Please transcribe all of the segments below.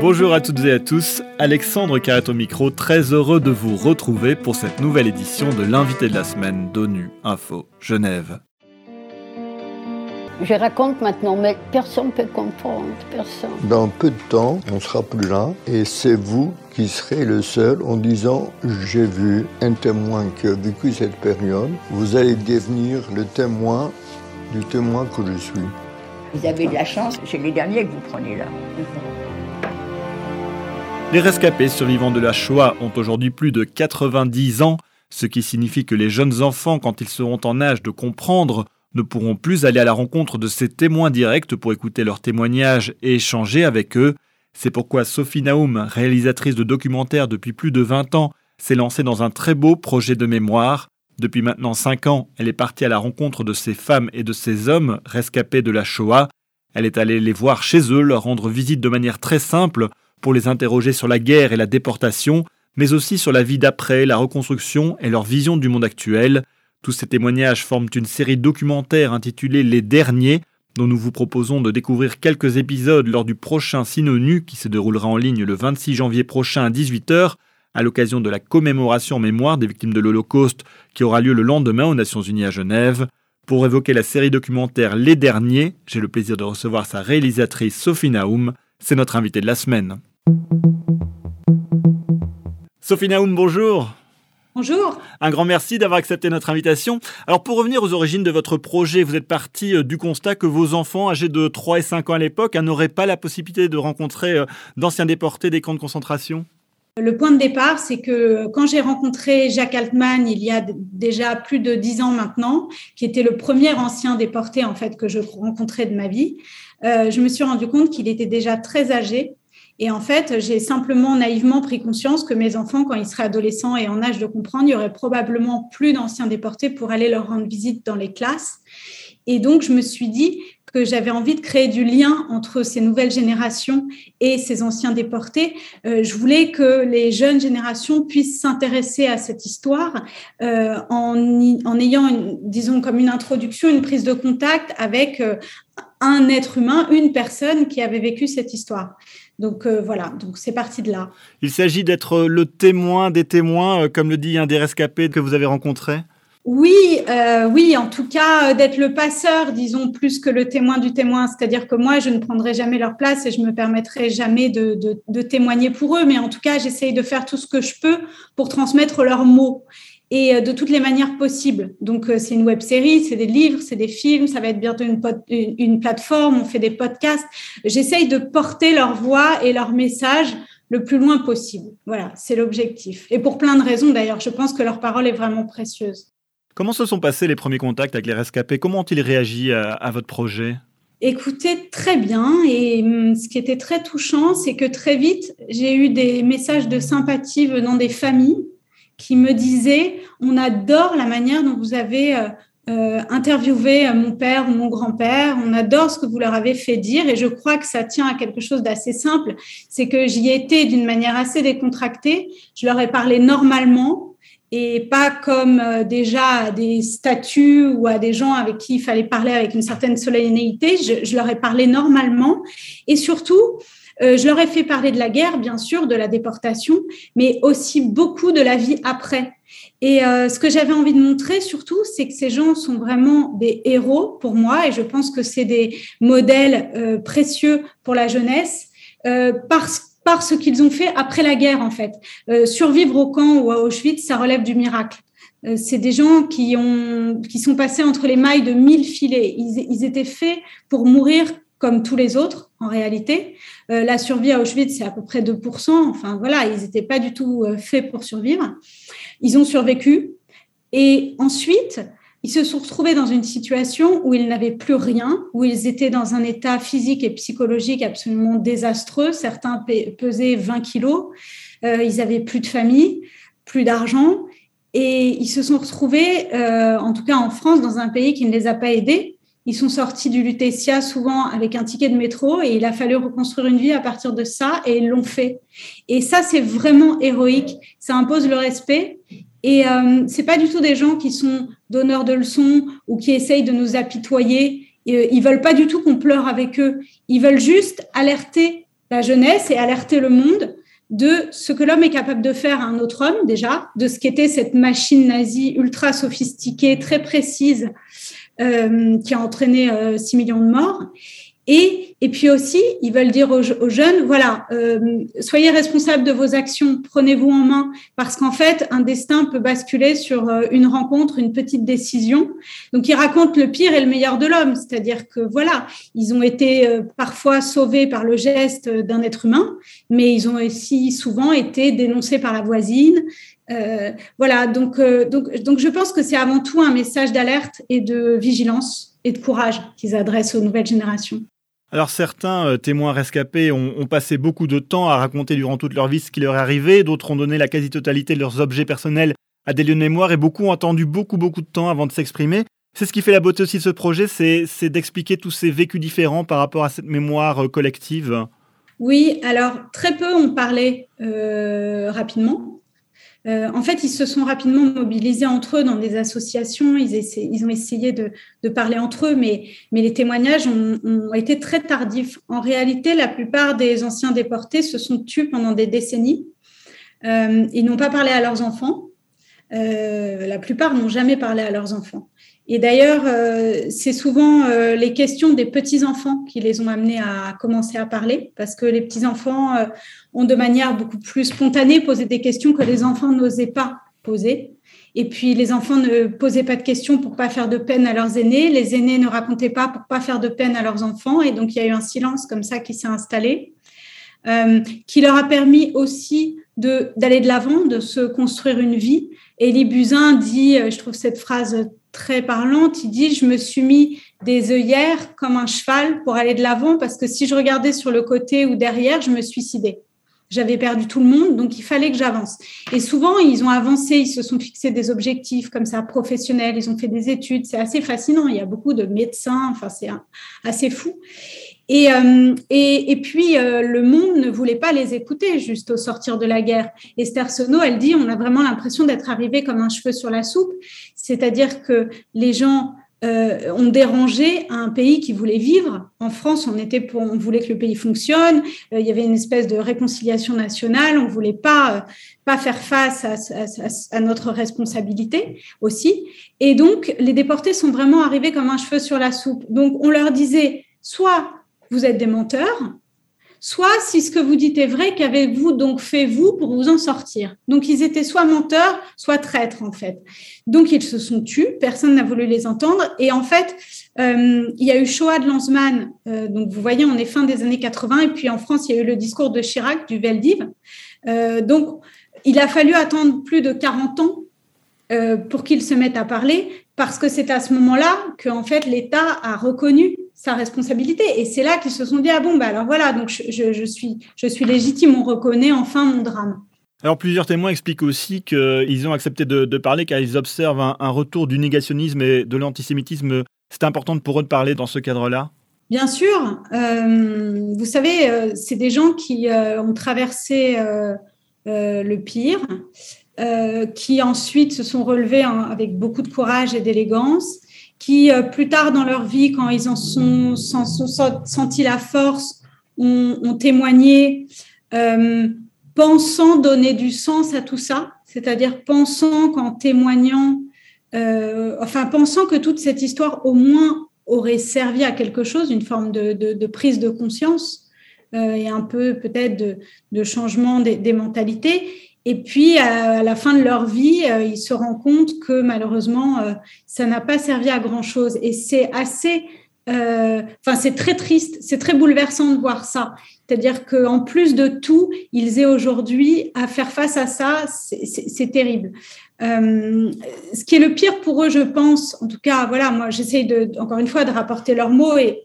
Bonjour à toutes et à tous, Alexandre Carrette au micro, très heureux de vous retrouver pour cette nouvelle édition de l'invité de la semaine d'ONU Info Genève. Je raconte maintenant, mais personne ne peut comprendre, personne. Dans peu de temps, on sera plus là et c'est vous qui serez le seul en disant j'ai vu un témoin qui a vécu cette période. Vous allez devenir le témoin du témoin que je suis. Vous avez de la chance, c'est les derniers que vous prenez là. Les rescapés survivants de la Shoah ont aujourd'hui plus de 90 ans, ce qui signifie que les jeunes enfants, quand ils seront en âge de comprendre, ne pourront plus aller à la rencontre de ces témoins directs pour écouter leurs témoignages et échanger avec eux. C'est pourquoi Sophie Naoum, réalisatrice de documentaires depuis plus de 20 ans, s'est lancée dans un très beau projet de mémoire. Depuis maintenant 5 ans, elle est partie à la rencontre de ces femmes et de ces hommes rescapés de la Shoah. Elle est allée les voir chez eux, leur rendre visite de manière très simple pour les interroger sur la guerre et la déportation, mais aussi sur la vie d'après, la reconstruction et leur vision du monde actuel. Tous ces témoignages forment une série documentaire intitulée Les Derniers, dont nous vous proposons de découvrir quelques épisodes lors du prochain Synonu qui se déroulera en ligne le 26 janvier prochain à 18h, à l'occasion de la commémoration en mémoire des victimes de l'Holocauste qui aura lieu le lendemain aux Nations Unies à Genève. Pour évoquer la série documentaire Les Derniers, j'ai le plaisir de recevoir sa réalisatrice Sophie Naoum. C'est notre invitée de la semaine. Sophie Naoum, bonjour. Bonjour. Un grand merci d'avoir accepté notre invitation. Alors pour revenir aux origines de votre projet, vous êtes parti euh, du constat que vos enfants âgés de 3 et 5 ans à l'époque n'auraient pas la possibilité de rencontrer euh, d'anciens déportés des camps de concentration le point de départ, c'est que quand j'ai rencontré Jacques Altman il y a déjà plus de dix ans maintenant, qui était le premier ancien déporté en fait que je rencontrais de ma vie, euh, je me suis rendu compte qu'il était déjà très âgé et en fait, j'ai simplement naïvement pris conscience que mes enfants, quand ils seraient adolescents et en âge de comprendre, il y aurait probablement plus d'anciens déportés pour aller leur rendre visite dans les classes. Et donc, je me suis dit que j'avais envie de créer du lien entre ces nouvelles générations et ces anciens déportés. Euh, je voulais que les jeunes générations puissent s'intéresser à cette histoire euh, en, en, ayant, disons, comme une introduction, une prise de contact avec euh, un être humain, une personne qui avait vécu cette histoire. Donc voilà, donc c'est parti de là. Il s'agit d'être le témoin des témoins, comme le dit un des rescapés que vous avez rencontré oui, euh, oui, en tout cas, d'être le passeur, disons, plus que le témoin du témoin. C'est-à-dire que moi, je ne prendrai jamais leur place et je me permettrai jamais de, témoigner pour eux. Mais en tout cas, j'essaye de faire tout ce que je peux pour transmettre leurs mots et euh, de toutes les manières possibles. Donc, euh, c'est une web série, c'est des livres, c'est des films, ça va être bientôt une, une plateforme, on fait des podcasts. J'essaye de porter leur voix et leur message le plus loin possible. Voilà, c'est l'objectif. Et pour plein de raisons d'ailleurs, je pense que leur parole est vraiment précieuse. Comment se sont passés les premiers contacts avec les rescapés? Comment ont-ils réagi à, votre projet? Écoutez, très bien. Et hum, ce qui était très touchant, c'est que très vite, j'ai eu des messages de sympathie venant des familles qui me disait on adore la manière dont vous avez euh, euh, interviewé mon père ou mon grand-père, on adore ce que vous leur avez fait dire. Et je crois que ça tient à quelque chose d'assez simple, c'est que j'y étais d'une manière assez décontractée, je leur ai parlé normalement et pas comme euh, déjà à des statues ou à des gens avec qui il fallait parler avec une certaine solennité, je, leur ai parlé normalement et surtout euh, je leur ai fait parler de la guerre, bien sûr, de la déportation, mais aussi beaucoup de la vie après. Et euh, ce que j'avais envie de montrer surtout, c'est que ces gens sont vraiment des héros pour moi, et je pense que c'est des modèles précieux pour la jeunesse, parce par ce qu'ils ont fait après la guerre, en fait. survivre au camp ou à Auschwitz, ça relève du miracle c'est des gens qui, ont, qui sont passés entre les mailles de mille filets. Ils, ils étaient faits pour mourir comme tous les autres en réalité. Euh, la survie à Auschwitz, c'est à peu près 2%. Enfin voilà, ils n'étaient pas du tout euh, faits pour survivre. Ils ont survécu. Et ensuite, ils se sont retrouvés dans une situation où ils n'avaient plus rien, où ils étaient dans un état physique et psychologique absolument désastreux. Certains pesaient 20 kilos. Euh, ils n'avaient plus de famille, plus d'argent. Et ils se sont retrouvés, en tout cas en France, dans un pays qui ne les a pas aidés ils sont sortis du Lutetia souvent avec un ticket de métro et il a fallu reconstruire une vie à partir de ça et ils l'ont fait. Et ça, c'est vraiment héroïque. Ça impose le respect. Et euh, c'est pas du tout des gens qui sont donneurs de leçons ou qui essayent de nous apitoyer. ils veulent pas du tout qu'on pleure avec eux. Ils veulent juste alerter la jeunesse et alerter le monde de ce que l'homme est capable de faire à un autre homme déjà, de ce qu'était cette machine nazie ultra sophistiquée, très précise, euh, qui a entraîné 6 millions de morts, et, et puis aussi, ils veulent dire aux, jeunes, voilà, euh, soyez responsables de vos actions, prenez-vous en main, parce qu'en fait, un destin peut basculer sur euh, une rencontre, une petite décision. Donc, ils racontent le pire et le meilleur de l'homme, c'est-à-dire que voilà, ils ont été euh, parfois sauvés par le geste d'un être humain, mais ils ont aussi souvent été dénoncés par la voisine. Euh, voilà, donc, donc, donc je pense que c'est avant tout un message d'alerte et de vigilance et de courage qu'ils adressent aux nouvelles générations. Alors certains euh, témoins rescapés ont, passé beaucoup de temps à raconter durant toute leur vie ce qui leur est arrivé, d'autres ont donné la quasi-totalité de leurs objets personnels à des lieux de mémoire et beaucoup ont attendu beaucoup beaucoup de temps avant de s'exprimer. C'est ce qui fait la beauté aussi de ce projet, c'est d'expliquer tous ces vécus différents par rapport à cette mémoire euh, collective. Oui, alors très peu ont parlé euh, rapidement. Euh, en fait, ils se sont rapidement mobilisés entre eux dans des associations. Ils, ont essayé de, parler entre eux, mais, les témoignages ont, été très tardifs. En réalité, la plupart des anciens déportés se sont tués pendant des décennies. Euh, ils n'ont pas parlé à leurs enfants. Euh, la plupart n'ont jamais parlé à leurs enfants. Et d'ailleurs, euh, c'est souvent euh, les questions des petits-enfants qui les ont amenés à commencer à parler, parce que les petits-enfants euh, ont de manière beaucoup plus spontanée posé des questions que les enfants n'osaient pas poser. Et puis, les enfants ne posaient pas de questions pour pas faire de peine à leurs aînés. Les aînés ne racontaient pas pour pas faire de peine à leurs enfants. Et donc, il y a eu un silence comme ça qui s'est installé, qui leur a permis aussi d'aller de l'avant, de se construire une vie. Elie Buzyn dit, je trouve cette phrase très parlante. Il dit, je me suis mis des œillères comme un cheval pour aller de l'avant parce que si je regardais sur le côté ou derrière, je me suicidais. J'avais perdu tout le monde, donc il fallait que j'avance. Et souvent, ils ont avancé, ils se sont fixés des objectifs comme ça professionnels, ils ont fait des études. C'est assez fascinant. Il y a beaucoup de médecins, enfin, c'est assez fou. Et, euh, et, et, puis, euh, le monde ne voulait pas les écouter juste au sortir de la guerre. Esther Sono, elle dit, on a vraiment l'impression d'être arrivé comme un cheveu sur la soupe, c'est-à-dire que les gens euh, ont dérangé un pays qui voulait vivre. En France, on, était pour, on voulait que le pays fonctionne, il y avait une espèce de réconciliation nationale, on voulait pas, pas faire face à, à, à notre responsabilité aussi. Et donc, les déportés sont vraiment arrivés comme un cheveu sur la soupe. Donc, on leur disait, soit vous êtes des menteurs, soit si ce que vous dites est vrai, qu'avez-vous donc fait vous pour vous en sortir? Donc ils étaient soit menteurs, soit traîtres en fait. Donc ils se sont tus, personne n'a voulu les entendre. Et en fait, euh, il y a eu Shoah de Lanzmann, euh, donc vous voyez, on est fin des années 80, et puis en France, il y a eu le discours de Chirac, du Veldiv. Euh, donc il a fallu attendre plus de 40 ans pour qu'ils se mettent à parler, parce que c'est à ce moment-là que en fait l'État a reconnu sa responsabilité. Et c'est là qu'ils se sont dit, ah bon, bah alors voilà, donc je, suis, je suis légitime, on reconnaît enfin mon drame. Alors plusieurs témoins expliquent aussi qu'ils ont accepté de, parler car ils observent un, retour du négationnisme et de l'antisémitisme. C'est important pour eux de parler dans ce cadre-là? Bien sûr. Euh, vous savez, euh, c'est des gens qui euh, ont traversé le pire, qui ensuite se sont relevés avec beaucoup de courage et d'élégance qui, euh, plus tard dans leur vie, quand ils en sont, senti la force, ont, témoigné, euh, pensant donner du sens à tout ça, c'est-à-dire pensant qu'en témoignant, euh, enfin pensant que toute cette histoire au moins aurait servi à quelque chose, une forme de, prise de conscience et un peu peut-être de, changement des, des mentalités. Et puis, à la fin de leur vie, euh, ils se rendent compte que malheureusement, euh, ça n'a pas servi à grand-chose. Et c'est assez, euh, enfin, c'est très triste, c'est très bouleversant de voir ça. C'est-à-dire qu'en plus de tout, ils aient aujourd'hui à faire face à ça, c'est terrible. ce qui est le pire pour eux, je pense, en tout cas, voilà, moi, j'essaye de, encore une fois, de rapporter leurs mots et,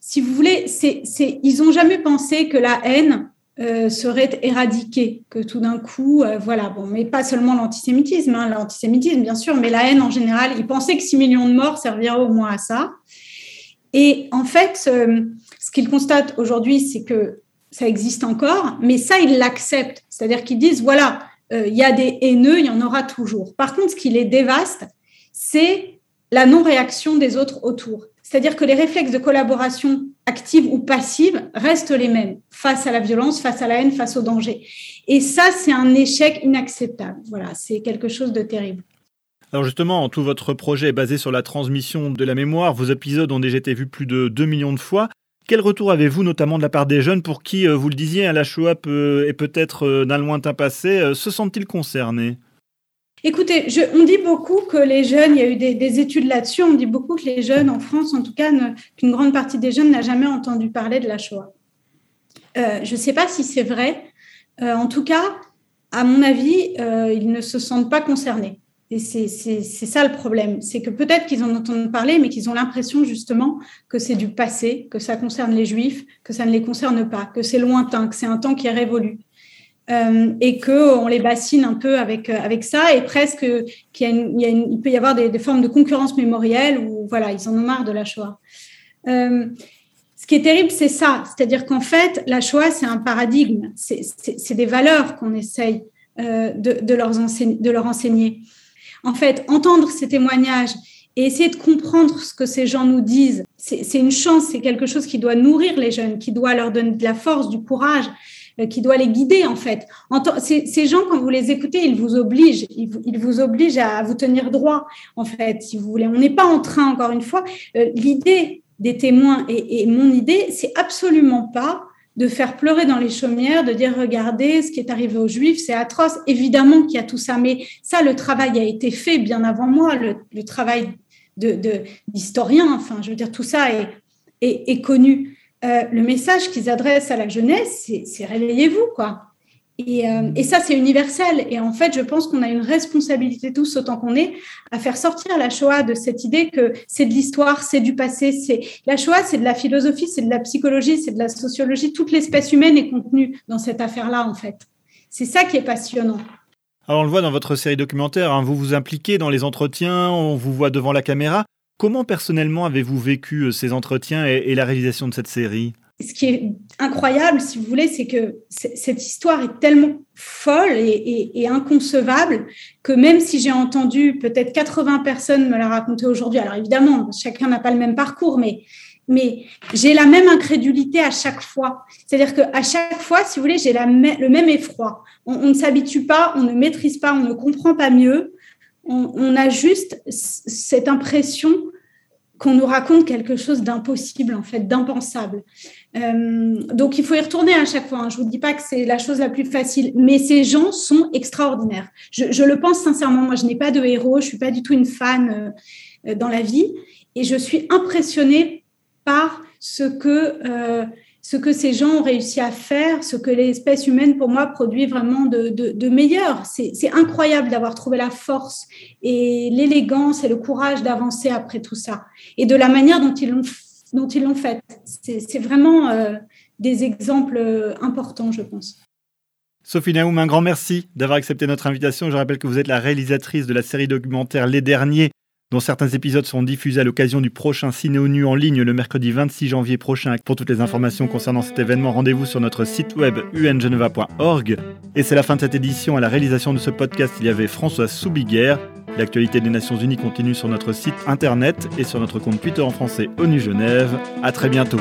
si vous voulez, c'est, ils n'ont jamais pensé que la haine, euh, serait éradiquée, que tout d'un coup, euh, voilà, bon, mais pas seulement l'antisémitisme, hein, l'antisémitisme bien sûr, mais la haine en général, ils pensaient que 6 millions de morts serviraient au moins à ça. Et en fait, euh, ce qu'ils constatent aujourd'hui, c'est que ça existe encore, mais ça, ils l'acceptent. C'est-à-dire qu'ils disent, voilà, il y a des haineux, il y en aura toujours. Par contre, ce qui les dévaste, c'est la non-réaction des autres autour. C'est-à-dire que les réflexes de collaboration active ou passive restent les mêmes face à la violence, face à la haine, face au danger. Et ça, c'est un échec inacceptable. Voilà, c'est quelque chose de terrible. Alors justement, tout votre projet est basé sur la transmission de la mémoire. Vos épisodes ont déjà été vus plus de 2 millions de fois. Quel retour avez-vous notamment de la part des jeunes pour qui, euh, vous le disiez, hein, la Shoah peut, est peut-être euh, d'un lointain passé euh, Se sentent-ils concernés? Écoutez, on dit beaucoup que les jeunes, il y a eu des, études là-dessus, on dit beaucoup que les jeunes en France, en tout cas, qu'une grande partie des jeunes n'a jamais entendu parler de la Shoah. je ne sais pas si c'est vrai. en tout cas, à mon avis, ils ne se sentent pas concernés. Et c'est ça le problème. C'est que peut-être qu'ils en entendent parler, mais qu'ils ont l'impression justement que c'est du passé, que ça concerne les juifs, que ça ne les concerne pas, que c'est lointain, que c'est un temps qui est révolu. Euh, et qu'on les bassine un peu avec, euh, avec ça, et presque qu'il peut y avoir des, formes de concurrence mémorielle où voilà, ils en ont marre de la Shoah. Euh, ce qui est terrible, c'est ça, c'est-à-dire qu'en fait, la Shoah, c'est un paradigme, c'est des valeurs qu'on essaye de, leur de leur enseigner. En fait, entendre ces témoignages et essayer de comprendre ce que ces gens nous disent, c'est une chance, c'est quelque chose qui doit nourrir les jeunes, qui doit leur donner de la force, du courage, qui doit les guider en fait. Ces, gens, quand vous les écoutez, ils vous obligent, ils vous, obligent à vous tenir droit en fait, si vous voulez. On n'est pas en train, encore une fois, euh, l'idée des témoins et, mon idée, c'est absolument pas de faire pleurer dans les chaumières, de dire regardez ce qui est arrivé aux Juifs, c'est atroce. Évidemment qu'il y a tout ça, mais ça, le travail a été fait bien avant moi, le, travail d'historien, enfin, je veux dire, tout ça est, connu. Euh, le message qu'ils adressent à la jeunesse, c'est réveillez-vous, quoi. Euh, et, ça, c'est universel. Et en fait, je pense qu'on a une responsabilité tous, autant qu'on est, à faire sortir la Shoah de cette idée que c'est de l'histoire, c'est du passé. C'est La Shoah, c'est de la philosophie, c'est de la psychologie, c'est de la sociologie. Toute l'espèce humaine est contenue dans cette affaire-là, en fait. C'est ça qui est passionnant. Alors, on le voit dans votre série documentaire, hein, vous vous impliquez dans les entretiens, on vous voit devant la caméra. Comment personnellement avez-vous vécu euh, ces entretiens et la réalisation de cette série? Ce qui est incroyable, si vous voulez, c'est que cette histoire est tellement folle et, inconcevable que même si j'ai entendu peut-être 80 personnes me la raconter aujourd'hui, alors évidemment, chacun n'a pas le même parcours, mais, mais j'ai la même incrédulité à chaque fois. C'est-à-dire qu'à chaque fois, si vous voulez, j'ai le même effroi. On, ne s'habitue pas, on ne maîtrise pas, on ne comprend pas mieux. On, on a juste cette impression qu'on nous raconte quelque chose d'impossible, en fait, d'impensable. Euh, donc, il faut y retourner à chaque fois. Hein. Je ne vous dis pas que c'est la chose la plus facile, mais ces gens sont extraordinaires. Je, le pense sincèrement. Moi, je n'ai pas de héros, je ne suis pas du tout une fan euh, dans la vie, et je suis impressionnée par ce que euh, ce que ces gens ont réussi à faire, ce que l'espèce humaine, pour moi, produit vraiment de, de, meilleur. C'est incroyable d'avoir trouvé la force et l'élégance et le courage d'avancer après tout ça. Et de la manière dont ils l'ont fait. C'est vraiment euh, des exemples euh, importants, je pense. Sophie Naoum, un grand merci d'avoir accepté notre invitation. Je rappelle que vous êtes la réalisatrice de la série documentaire Les Derniers dont certains épisodes seront diffusés à l'occasion du prochain Ciné nu en ligne le mercredi 26 janvier prochain. Pour toutes les informations concernant cet événement, rendez-vous sur notre site web ungeneva.org. Et c'est la fin de cette édition. À la réalisation de ce podcast, il y avait Françoise Soubiguerre. L'actualité des Nations Unies continue sur notre site internet et sur notre compte Twitter en français ONU Genève. À très bientôt.